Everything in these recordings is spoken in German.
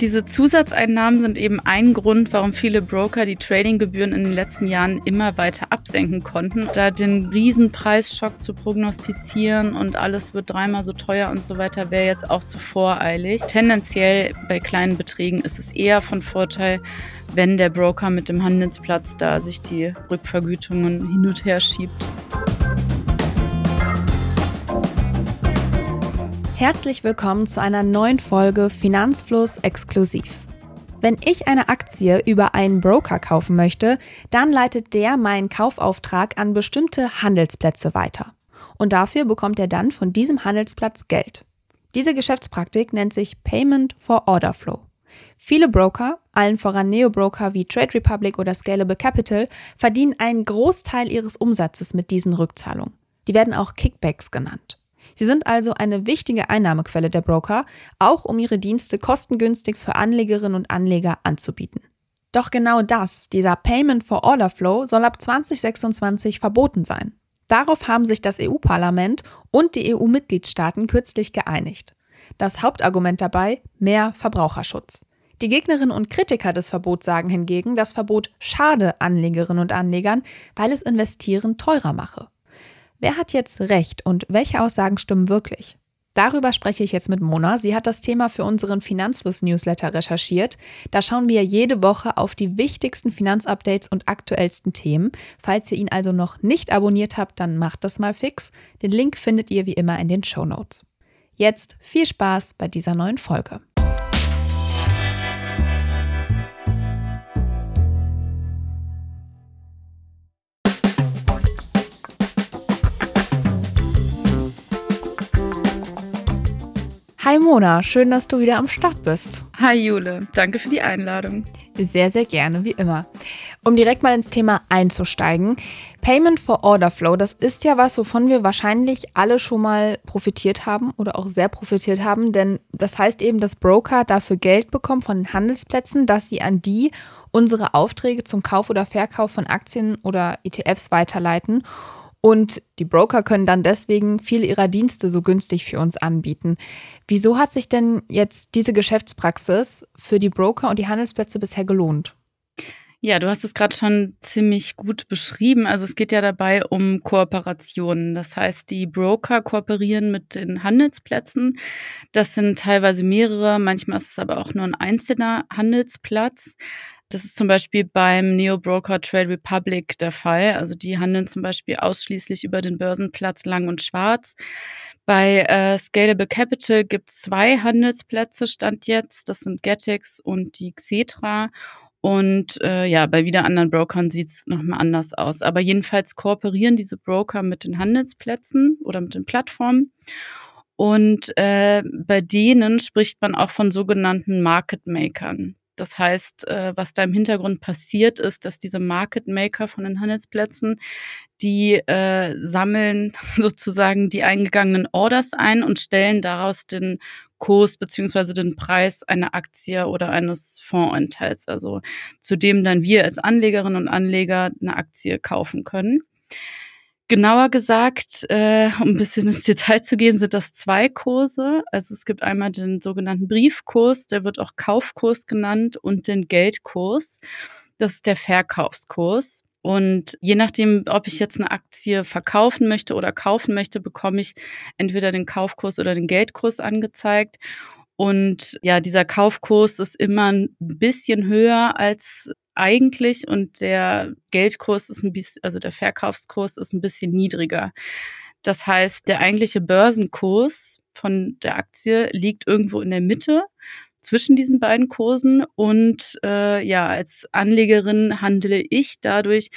Diese Zusatzeinnahmen sind eben ein Grund, warum viele Broker die Tradinggebühren in den letzten Jahren immer weiter absenken konnten. Da den Riesenpreisschock zu prognostizieren und alles wird dreimal so teuer und so weiter, wäre jetzt auch zu voreilig. Tendenziell bei kleinen Beträgen ist es eher von Vorteil, wenn der Broker mit dem Handelsplatz da sich die Rückvergütungen hin und her schiebt. Herzlich willkommen zu einer neuen Folge Finanzfluss exklusiv. Wenn ich eine Aktie über einen Broker kaufen möchte, dann leitet der meinen Kaufauftrag an bestimmte Handelsplätze weiter. Und dafür bekommt er dann von diesem Handelsplatz Geld. Diese Geschäftspraktik nennt sich Payment for Order Flow. Viele Broker, allen voran Neo-Broker wie Trade Republic oder Scalable Capital, verdienen einen Großteil ihres Umsatzes mit diesen Rückzahlungen. Die werden auch Kickbacks genannt. Sie sind also eine wichtige Einnahmequelle der Broker, auch um ihre Dienste kostengünstig für Anlegerinnen und Anleger anzubieten. Doch genau das, dieser Payment for Order Flow, soll ab 2026 verboten sein. Darauf haben sich das EU-Parlament und die EU-Mitgliedstaaten kürzlich geeinigt. Das Hauptargument dabei mehr Verbraucherschutz. Die Gegnerinnen und Kritiker des Verbots sagen hingegen, das Verbot schade Anlegerinnen und Anlegern, weil es Investieren teurer mache. Wer hat jetzt recht und welche Aussagen stimmen wirklich? Darüber spreche ich jetzt mit Mona. Sie hat das Thema für unseren Finanzfluss-Newsletter recherchiert. Da schauen wir jede Woche auf die wichtigsten Finanzupdates und aktuellsten Themen. Falls ihr ihn also noch nicht abonniert habt, dann macht das mal fix. Den Link findet ihr wie immer in den Show Notes. Jetzt viel Spaß bei dieser neuen Folge. Hi Mona, schön, dass du wieder am Start bist. Hi Jule, danke für die Einladung. Sehr, sehr gerne, wie immer. Um direkt mal ins Thema einzusteigen. Payment for Order Flow, das ist ja was, wovon wir wahrscheinlich alle schon mal profitiert haben oder auch sehr profitiert haben, denn das heißt eben, dass Broker dafür Geld bekommen von den Handelsplätzen, dass sie an die unsere Aufträge zum Kauf oder Verkauf von Aktien oder ETFs weiterleiten. Und die Broker können dann deswegen viele ihrer Dienste so günstig für uns anbieten. Wieso hat sich denn jetzt diese Geschäftspraxis für die Broker und die Handelsplätze bisher gelohnt? Ja, du hast es gerade schon ziemlich gut beschrieben. Also es geht ja dabei um Kooperationen. Das heißt, die Broker kooperieren mit den Handelsplätzen. Das sind teilweise mehrere, manchmal ist es aber auch nur ein einzelner Handelsplatz. Das ist zum Beispiel beim Neo-Broker Trade Republic der Fall. Also die handeln zum Beispiel ausschließlich über den Börsenplatz Lang und Schwarz. Bei äh, Scalable Capital gibt es zwei Handelsplätze, stand jetzt. Das sind Getix und die Xetra. Und äh, ja, bei wieder anderen Brokern sieht es nochmal anders aus. Aber jedenfalls kooperieren diese Broker mit den Handelsplätzen oder mit den Plattformen. Und äh, bei denen spricht man auch von sogenannten Market Makern. Das heißt, äh, was da im Hintergrund passiert ist, dass diese Market Maker von den Handelsplätzen, die äh, sammeln sozusagen die eingegangenen Orders ein und stellen daraus den Kurs beziehungsweise den Preis einer Aktie oder eines Fondsanteils, also zu dem dann wir als Anlegerinnen und Anleger eine Aktie kaufen können. Genauer gesagt, äh, um ein bisschen ins Detail zu gehen, sind das zwei Kurse. Also es gibt einmal den sogenannten Briefkurs, der wird auch Kaufkurs genannt, und den Geldkurs. Das ist der Verkaufskurs. Und je nachdem, ob ich jetzt eine Aktie verkaufen möchte oder kaufen möchte, bekomme ich entweder den Kaufkurs oder den Geldkurs angezeigt. Und ja, dieser Kaufkurs ist immer ein bisschen höher als eigentlich und der Geldkurs ist ein bisschen, also der Verkaufskurs ist ein bisschen niedriger. Das heißt, der eigentliche Börsenkurs von der Aktie liegt irgendwo in der Mitte zwischen diesen beiden Kursen und äh, ja, als Anlegerin handle ich dadurch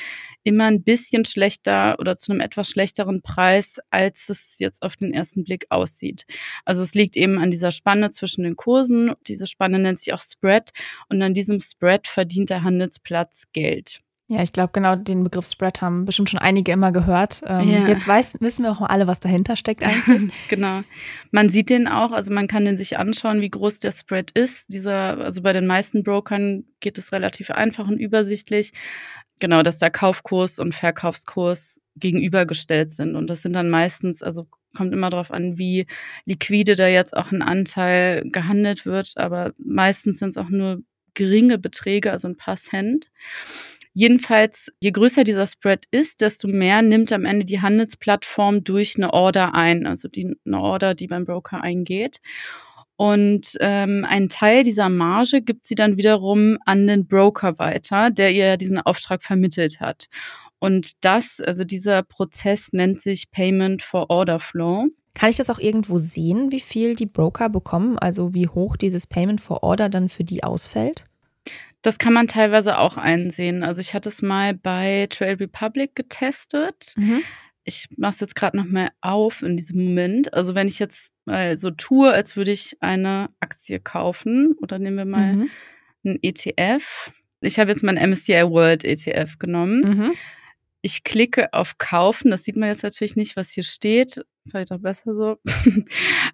immer ein bisschen schlechter oder zu einem etwas schlechteren Preis, als es jetzt auf den ersten Blick aussieht. Also es liegt eben an dieser Spanne zwischen den Kursen. Diese Spanne nennt sich auch Spread und an diesem Spread verdient der Handelsplatz Geld. Ja, ich glaube, genau den Begriff Spread haben bestimmt schon einige immer gehört. Ähm, ja. Jetzt weiß, wissen wir auch alle, was dahinter steckt eigentlich. genau. Man sieht den auch, also man kann den sich anschauen, wie groß der Spread ist. Dieser, also bei den meisten Brokern geht es relativ einfach und übersichtlich. Genau, dass der Kaufkurs und Verkaufskurs gegenübergestellt sind. Und das sind dann meistens, also kommt immer darauf an, wie liquide da jetzt auch ein Anteil gehandelt wird, aber meistens sind es auch nur geringe Beträge, also ein paar Cent. Jedenfalls, je größer dieser Spread ist, desto mehr nimmt am Ende die Handelsplattform durch eine Order ein, also die, eine Order, die beim Broker eingeht. Und ähm, ein Teil dieser Marge gibt sie dann wiederum an den Broker weiter, der ihr diesen Auftrag vermittelt hat. Und das, also dieser Prozess nennt sich Payment for Order Flow. Kann ich das auch irgendwo sehen, wie viel die Broker bekommen? Also wie hoch dieses Payment for Order dann für die ausfällt? Das kann man teilweise auch einsehen. Also ich hatte es mal bei Trade Republic getestet. Mhm ich mache es jetzt gerade noch mal auf in diesem Moment. Also wenn ich jetzt mal so tue, als würde ich eine Aktie kaufen oder nehmen wir mal mhm. einen ETF. Ich habe jetzt meinen MSCI World ETF genommen. Mhm. Ich klicke auf Kaufen. Das sieht man jetzt natürlich nicht, was hier steht. Vielleicht auch besser so.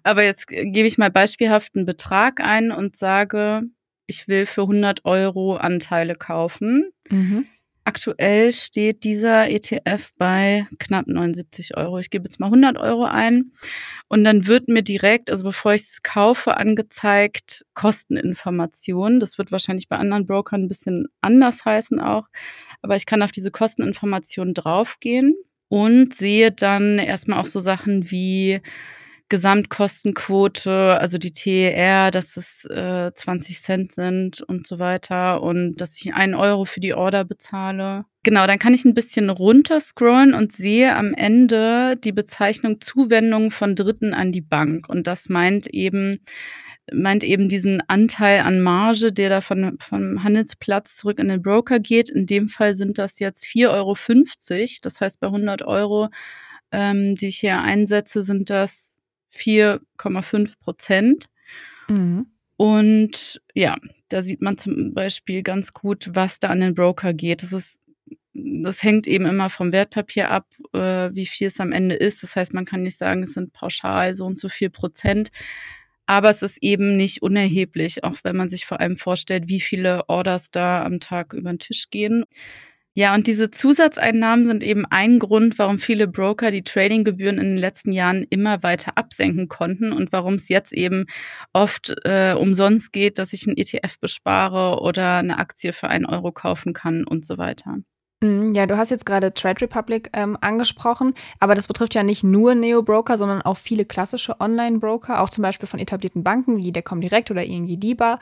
Aber jetzt gebe ich mal beispielhaft einen Betrag ein und sage, ich will für 100 Euro Anteile kaufen. Mhm. Aktuell steht dieser ETF bei knapp 79 Euro. Ich gebe jetzt mal 100 Euro ein und dann wird mir direkt, also bevor ich es kaufe, angezeigt Kosteninformationen. Das wird wahrscheinlich bei anderen Brokern ein bisschen anders heißen auch, aber ich kann auf diese Kosteninformationen draufgehen und sehe dann erstmal auch so Sachen wie Gesamtkostenquote, also die TER, dass es äh, 20 Cent sind und so weiter und dass ich einen Euro für die Order bezahle. Genau, dann kann ich ein bisschen runterscrollen und sehe am Ende die Bezeichnung Zuwendung von Dritten an die Bank. Und das meint eben, meint eben diesen Anteil an Marge, der da von, vom Handelsplatz zurück an den Broker geht. In dem Fall sind das jetzt 4,50 Euro. Das heißt, bei 100 Euro, ähm, die ich hier einsetze, sind das 4,5 Prozent. Mhm. Und ja, da sieht man zum Beispiel ganz gut, was da an den Broker geht. Das ist das hängt eben immer vom Wertpapier ab, äh, wie viel es am Ende ist. Das heißt, man kann nicht sagen, es sind pauschal so und so viel Prozent. Aber es ist eben nicht unerheblich, auch wenn man sich vor allem vorstellt, wie viele Orders da am Tag über den Tisch gehen. Ja, und diese Zusatzeinnahmen sind eben ein Grund, warum viele Broker die Tradinggebühren in den letzten Jahren immer weiter absenken konnten und warum es jetzt eben oft äh, umsonst geht, dass ich einen ETF bespare oder eine Aktie für einen Euro kaufen kann und so weiter. Mhm, ja, du hast jetzt gerade Trade Republic ähm, angesprochen, aber das betrifft ja nicht nur Neo-Broker, sondern auch viele klassische Online-Broker, auch zum Beispiel von etablierten Banken wie der Comdirect oder ING DIBA.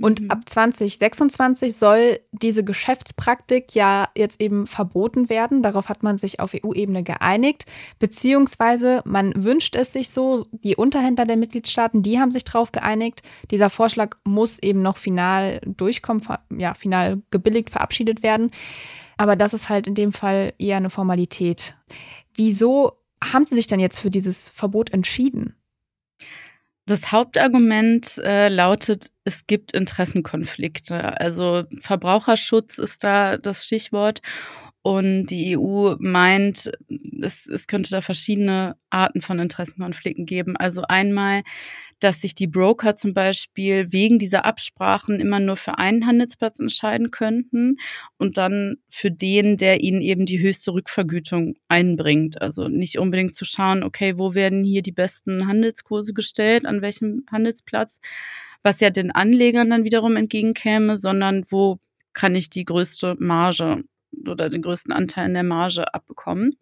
Und mhm. ab 2026 soll diese Geschäftspraktik ja jetzt eben verboten werden. Darauf hat man sich auf EU-Ebene geeinigt. Beziehungsweise man wünscht es sich so. Die Unterhändler der Mitgliedstaaten, die haben sich darauf geeinigt. Dieser Vorschlag muss eben noch final durchkommen, ja, final gebilligt, verabschiedet werden. Aber das ist halt in dem Fall eher eine Formalität. Wieso haben Sie sich denn jetzt für dieses Verbot entschieden? Das Hauptargument äh, lautet, es gibt Interessenkonflikte. Also Verbraucherschutz ist da das Stichwort. Und die EU meint, es, es könnte da verschiedene Arten von Interessenkonflikten geben. Also einmal, dass sich die Broker zum Beispiel wegen dieser Absprachen immer nur für einen Handelsplatz entscheiden könnten und dann für den, der ihnen eben die höchste Rückvergütung einbringt. Also nicht unbedingt zu schauen, okay, wo werden hier die besten Handelskurse gestellt, an welchem Handelsplatz, was ja den Anlegern dann wiederum entgegenkäme, sondern wo kann ich die größte Marge oder den größten Anteil in der Marge abbekommen.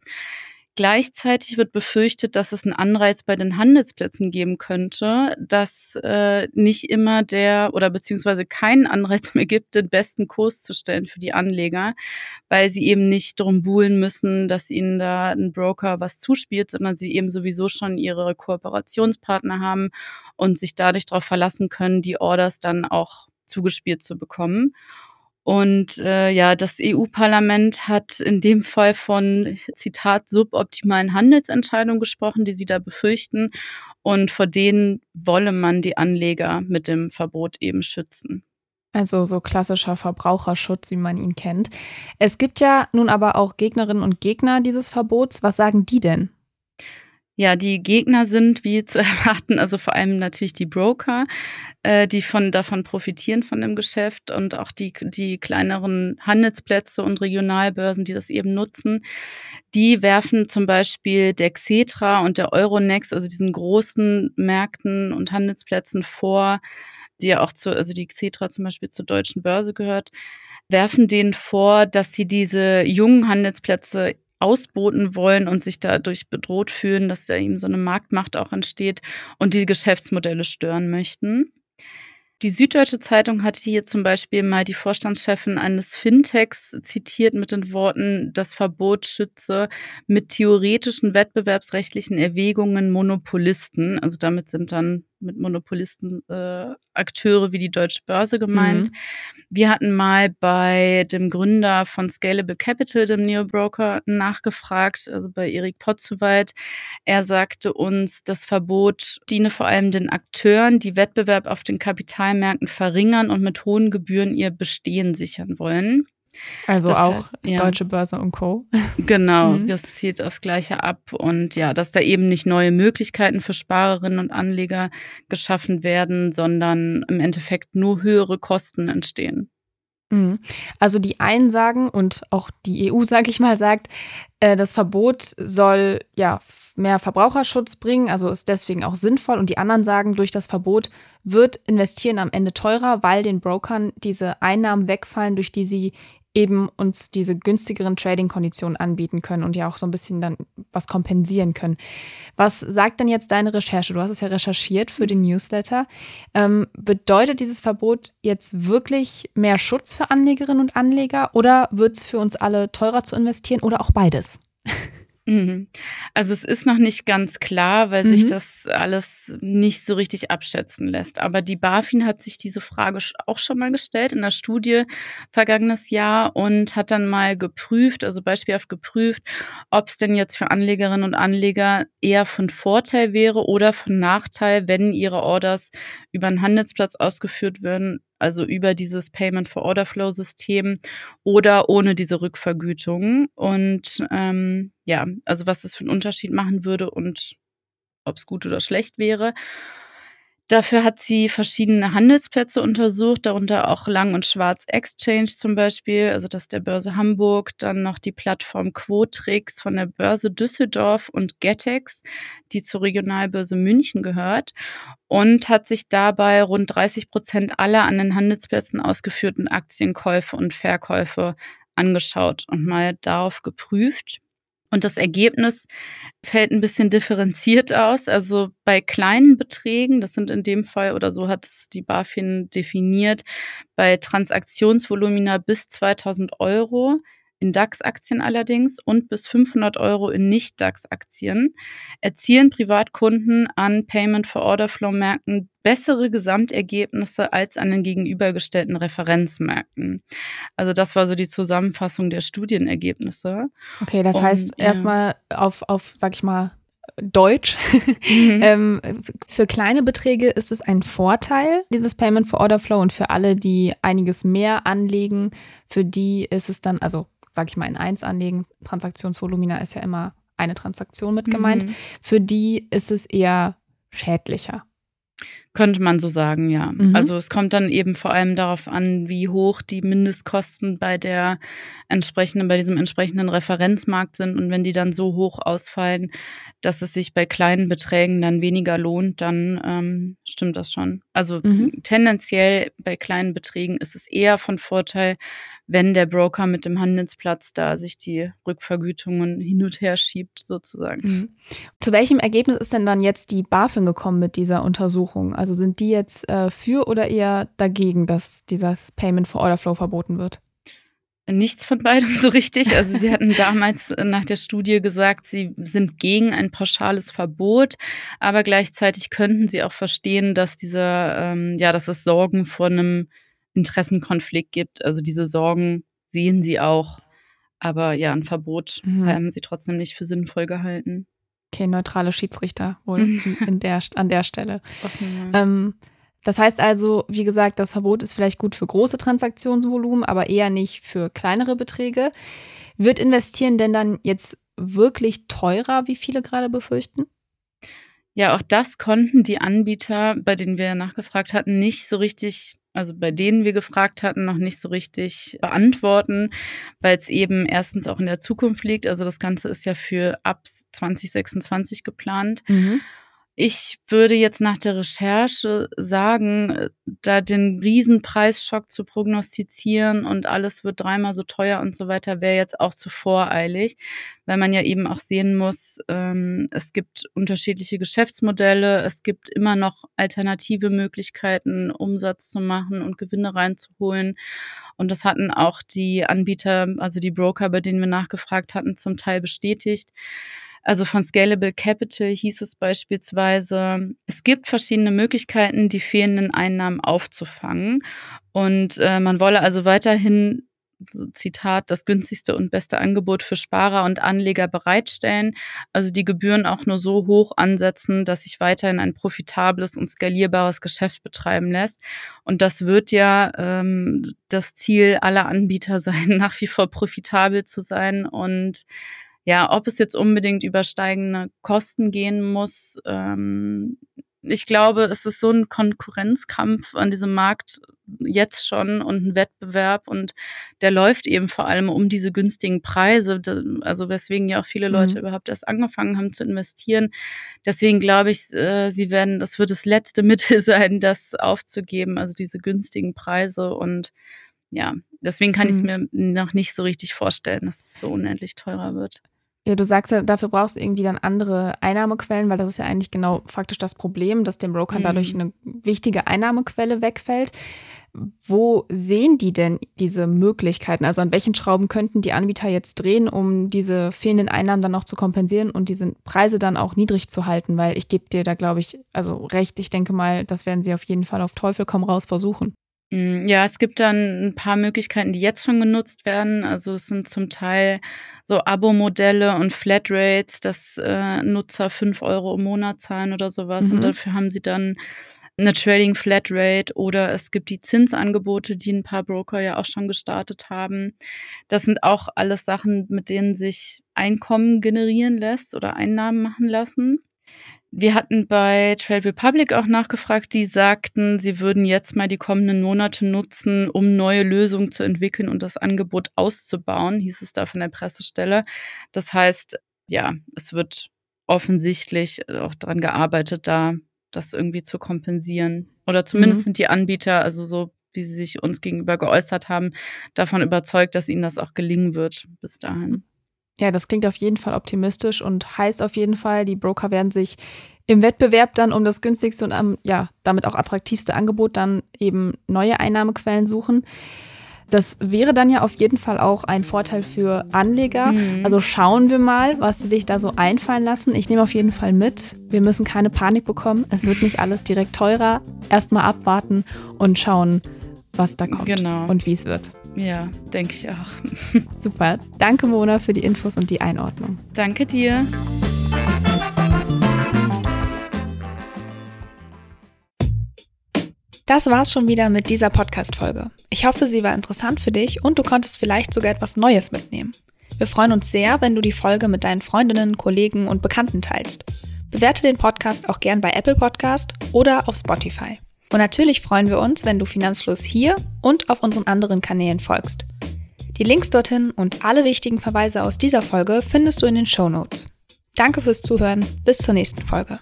Gleichzeitig wird befürchtet, dass es einen Anreiz bei den Handelsplätzen geben könnte, dass äh, nicht immer der oder beziehungsweise keinen Anreiz mehr gibt, den besten Kurs zu stellen für die Anleger, weil sie eben nicht drum buhlen müssen, dass ihnen da ein Broker was zuspielt, sondern sie eben sowieso schon ihre Kooperationspartner haben und sich dadurch darauf verlassen können, die Orders dann auch zugespielt zu bekommen. Und äh, ja, das EU-Parlament hat in dem Fall von, Zitat, suboptimalen Handelsentscheidungen gesprochen, die sie da befürchten. Und vor denen wolle man die Anleger mit dem Verbot eben schützen. Also so klassischer Verbraucherschutz, wie man ihn kennt. Es gibt ja nun aber auch Gegnerinnen und Gegner dieses Verbots. Was sagen die denn? Ja, die Gegner sind, wie zu erwarten, also vor allem natürlich die Broker, äh, die von, davon profitieren von dem Geschäft und auch die, die kleineren Handelsplätze und Regionalbörsen, die das eben nutzen. Die werfen zum Beispiel der Xetra und der Euronext, also diesen großen Märkten und Handelsplätzen vor, die ja auch zu, also die Xetra zum Beispiel zur deutschen Börse gehört, werfen denen vor, dass sie diese jungen Handelsplätze ausboten wollen und sich dadurch bedroht fühlen, dass da eben so eine Marktmacht auch entsteht und die Geschäftsmodelle stören möchten. Die Süddeutsche Zeitung hatte hier zum Beispiel mal die Vorstandschefin eines Fintechs zitiert mit den Worten, das Verbot schütze mit theoretischen wettbewerbsrechtlichen Erwägungen Monopolisten. Also damit sind dann mit Monopolisten äh, Akteure wie die Deutsche Börse gemeint. Mhm. Wir hatten mal bei dem Gründer von Scalable Capital, dem Neobroker, nachgefragt, also bei Erik Potzowait. Er sagte uns, das Verbot diene vor allem den Akteuren, die Wettbewerb auf den Kapitalmärkten verringern und mit hohen Gebühren ihr Bestehen sichern wollen. Also das auch heißt, ja. Deutsche Börse und Co. Genau, mhm. das zielt aufs Gleiche ab. Und ja, dass da eben nicht neue Möglichkeiten für Sparerinnen und Anleger geschaffen werden, sondern im Endeffekt nur höhere Kosten entstehen. Mhm. Also die einen sagen und auch die EU, sage ich mal, sagt, äh, das Verbot soll ja mehr Verbraucherschutz bringen, also ist deswegen auch sinnvoll. Und die anderen sagen, durch das Verbot wird Investieren am Ende teurer, weil den Brokern diese Einnahmen wegfallen, durch die sie eben uns diese günstigeren Trading-Konditionen anbieten können und ja auch so ein bisschen dann was kompensieren können. Was sagt denn jetzt deine Recherche? Du hast es ja recherchiert für den Newsletter. Ähm, bedeutet dieses Verbot jetzt wirklich mehr Schutz für Anlegerinnen und Anleger oder wird es für uns alle teurer zu investieren oder auch beides? Mhm. Also es ist noch nicht ganz klar, weil mhm. sich das alles nicht so richtig abschätzen lässt. Aber die BaFin hat sich diese Frage auch schon mal gestellt in der Studie vergangenes Jahr und hat dann mal geprüft, also beispielhaft geprüft, ob es denn jetzt für Anlegerinnen und Anleger eher von Vorteil wäre oder von Nachteil, wenn ihre Orders über einen Handelsplatz ausgeführt würden, also über dieses Payment for Order Flow System oder ohne diese Rückvergütung. Und ähm, ja, also was das für einen Unterschied machen würde und ob es gut oder schlecht wäre. Dafür hat sie verschiedene Handelsplätze untersucht, darunter auch Lang- und Schwarz Exchange zum Beispiel, also das der Börse Hamburg, dann noch die Plattform Quotrix von der Börse Düsseldorf und Getex, die zur Regionalbörse München gehört und hat sich dabei rund 30 Prozent aller an den Handelsplätzen ausgeführten Aktienkäufe und Verkäufe angeschaut und mal darauf geprüft. Und das Ergebnis fällt ein bisschen differenziert aus. Also bei kleinen Beträgen, das sind in dem Fall oder so hat es die BaFin definiert, bei Transaktionsvolumina bis 2000 Euro in DAX-Aktien allerdings und bis 500 Euro in Nicht-DAX-Aktien erzielen Privatkunden an Payment-for-Order-Flow-Märkten bessere Gesamtergebnisse als an den gegenübergestellten Referenzmärkten. Also das war so die Zusammenfassung der Studienergebnisse. Okay, das und, heißt ja. erstmal auf, auf, sag ich mal, Deutsch. Mhm. ähm, für kleine Beträge ist es ein Vorteil, dieses Payment for Order Flow. Und für alle, die einiges mehr anlegen, für die ist es dann, also sag ich mal, in eins anlegen. Transaktionsvolumina ist ja immer eine Transaktion mit gemeint. Mhm. Für die ist es eher schädlicher. Könnte man so sagen, ja. Mhm. Also es kommt dann eben vor allem darauf an, wie hoch die Mindestkosten bei der entsprechenden, bei diesem entsprechenden Referenzmarkt sind. Und wenn die dann so hoch ausfallen, dass es sich bei kleinen Beträgen dann weniger lohnt, dann ähm, stimmt das schon. Also mhm. tendenziell bei kleinen Beträgen ist es eher von Vorteil, wenn der Broker mit dem Handelsplatz da sich die Rückvergütungen hin und her schiebt, sozusagen. Mhm. Zu welchem Ergebnis ist denn dann jetzt die BaFin gekommen mit dieser Untersuchung? Also sind die jetzt äh, für oder eher dagegen, dass dieses Payment for Order Flow verboten wird? Nichts von beidem so richtig. Also sie hatten damals nach der Studie gesagt, sie sind gegen ein pauschales Verbot, aber gleichzeitig könnten sie auch verstehen, dass dieser, ähm, ja, dass es Sorgen vor einem Interessenkonflikt gibt. Also diese Sorgen sehen sie auch. Aber ja, ein Verbot mhm. haben sie trotzdem nicht für sinnvoll gehalten. Okay, neutrale Schiedsrichter wohl in der, an der Stelle. Ähm, das heißt also, wie gesagt, das Verbot ist vielleicht gut für große Transaktionsvolumen, aber eher nicht für kleinere Beträge. Wird investieren denn dann jetzt wirklich teurer, wie viele gerade befürchten? Ja, auch das konnten die Anbieter, bei denen wir nachgefragt hatten, nicht so richtig also bei denen wir gefragt hatten, noch nicht so richtig beantworten, weil es eben erstens auch in der Zukunft liegt. Also das Ganze ist ja für ab 2026 geplant. Mhm. Ich würde jetzt nach der Recherche sagen, da den Riesenpreisschock zu prognostizieren und alles wird dreimal so teuer und so weiter, wäre jetzt auch zu voreilig, weil man ja eben auch sehen muss, ähm, es gibt unterschiedliche Geschäftsmodelle, es gibt immer noch alternative Möglichkeiten, Umsatz zu machen und Gewinne reinzuholen. Und das hatten auch die Anbieter, also die Broker, bei denen wir nachgefragt hatten, zum Teil bestätigt. Also von Scalable Capital hieß es beispielsweise, es gibt verschiedene Möglichkeiten, die fehlenden Einnahmen aufzufangen. Und äh, man wolle also weiterhin so Zitat, das günstigste und beste Angebot für Sparer und Anleger bereitstellen, also die Gebühren auch nur so hoch ansetzen, dass sich weiterhin ein profitables und skalierbares Geschäft betreiben lässt. Und das wird ja ähm, das Ziel aller Anbieter sein, nach wie vor profitabel zu sein und ja, ob es jetzt unbedingt über steigende Kosten gehen muss, ähm, ich glaube, es ist so ein Konkurrenzkampf an diesem Markt jetzt schon und ein Wettbewerb und der läuft eben vor allem um diese günstigen Preise, also weswegen ja auch viele Leute mhm. überhaupt erst angefangen haben zu investieren. Deswegen glaube ich, äh, sie werden, das wird das letzte Mittel sein, das aufzugeben, also diese günstigen Preise und ja, deswegen kann mhm. ich es mir noch nicht so richtig vorstellen, dass es so unendlich teurer wird. Ja, du sagst ja, dafür brauchst du irgendwie dann andere Einnahmequellen, weil das ist ja eigentlich genau faktisch das Problem, dass dem Broker mhm. dadurch eine wichtige Einnahmequelle wegfällt. Wo sehen die denn diese Möglichkeiten? Also an welchen Schrauben könnten die Anbieter jetzt drehen, um diese fehlenden Einnahmen dann noch zu kompensieren und diese Preise dann auch niedrig zu halten? Weil ich gebe dir da, glaube ich, also recht, ich denke mal, das werden sie auf jeden Fall auf Teufel komm raus versuchen. Mm, ja, es gibt dann ein paar Möglichkeiten, die jetzt schon genutzt werden. Also es sind zum Teil so Abo-Modelle und Flatrates, dass äh, Nutzer fünf Euro im Monat zahlen oder sowas. Mhm. Und dafür haben sie dann eine Trading Flatrate oder es gibt die Zinsangebote, die ein paar Broker ja auch schon gestartet haben. Das sind auch alles Sachen, mit denen sich Einkommen generieren lässt oder Einnahmen machen lassen. Wir hatten bei Trade Republic auch nachgefragt, die sagten, sie würden jetzt mal die kommenden Monate nutzen, um neue Lösungen zu entwickeln und das Angebot auszubauen, hieß es da von der Pressestelle. Das heißt, ja, es wird offensichtlich auch daran gearbeitet, da das irgendwie zu kompensieren. Oder zumindest mhm. sind die Anbieter, also so wie sie sich uns gegenüber geäußert haben, davon überzeugt, dass ihnen das auch gelingen wird bis dahin. Ja, das klingt auf jeden Fall optimistisch und heißt auf jeden Fall, die Broker werden sich im Wettbewerb dann um das günstigste und am, ja, damit auch attraktivste Angebot dann eben neue Einnahmequellen suchen. Das wäre dann ja auf jeden Fall auch ein Vorteil für Anleger. Mhm. Also schauen wir mal, was sie sich da so einfallen lassen. Ich nehme auf jeden Fall mit. Wir müssen keine Panik bekommen. Es wird nicht alles direkt teurer. Erstmal abwarten und schauen, was da kommt genau. und wie es wird. Ja, denke ich auch. Super. Danke, Mona, für die Infos und die Einordnung. Danke dir. Das war's schon wieder mit dieser Podcast-Folge. Ich hoffe, sie war interessant für dich und du konntest vielleicht sogar etwas Neues mitnehmen. Wir freuen uns sehr, wenn du die Folge mit deinen Freundinnen, Kollegen und Bekannten teilst. Bewerte den Podcast auch gern bei Apple Podcast oder auf Spotify. Und natürlich freuen wir uns, wenn du Finanzfluss hier und auf unseren anderen Kanälen folgst. Die Links dorthin und alle wichtigen Verweise aus dieser Folge findest du in den Show Notes. Danke fürs Zuhören, bis zur nächsten Folge.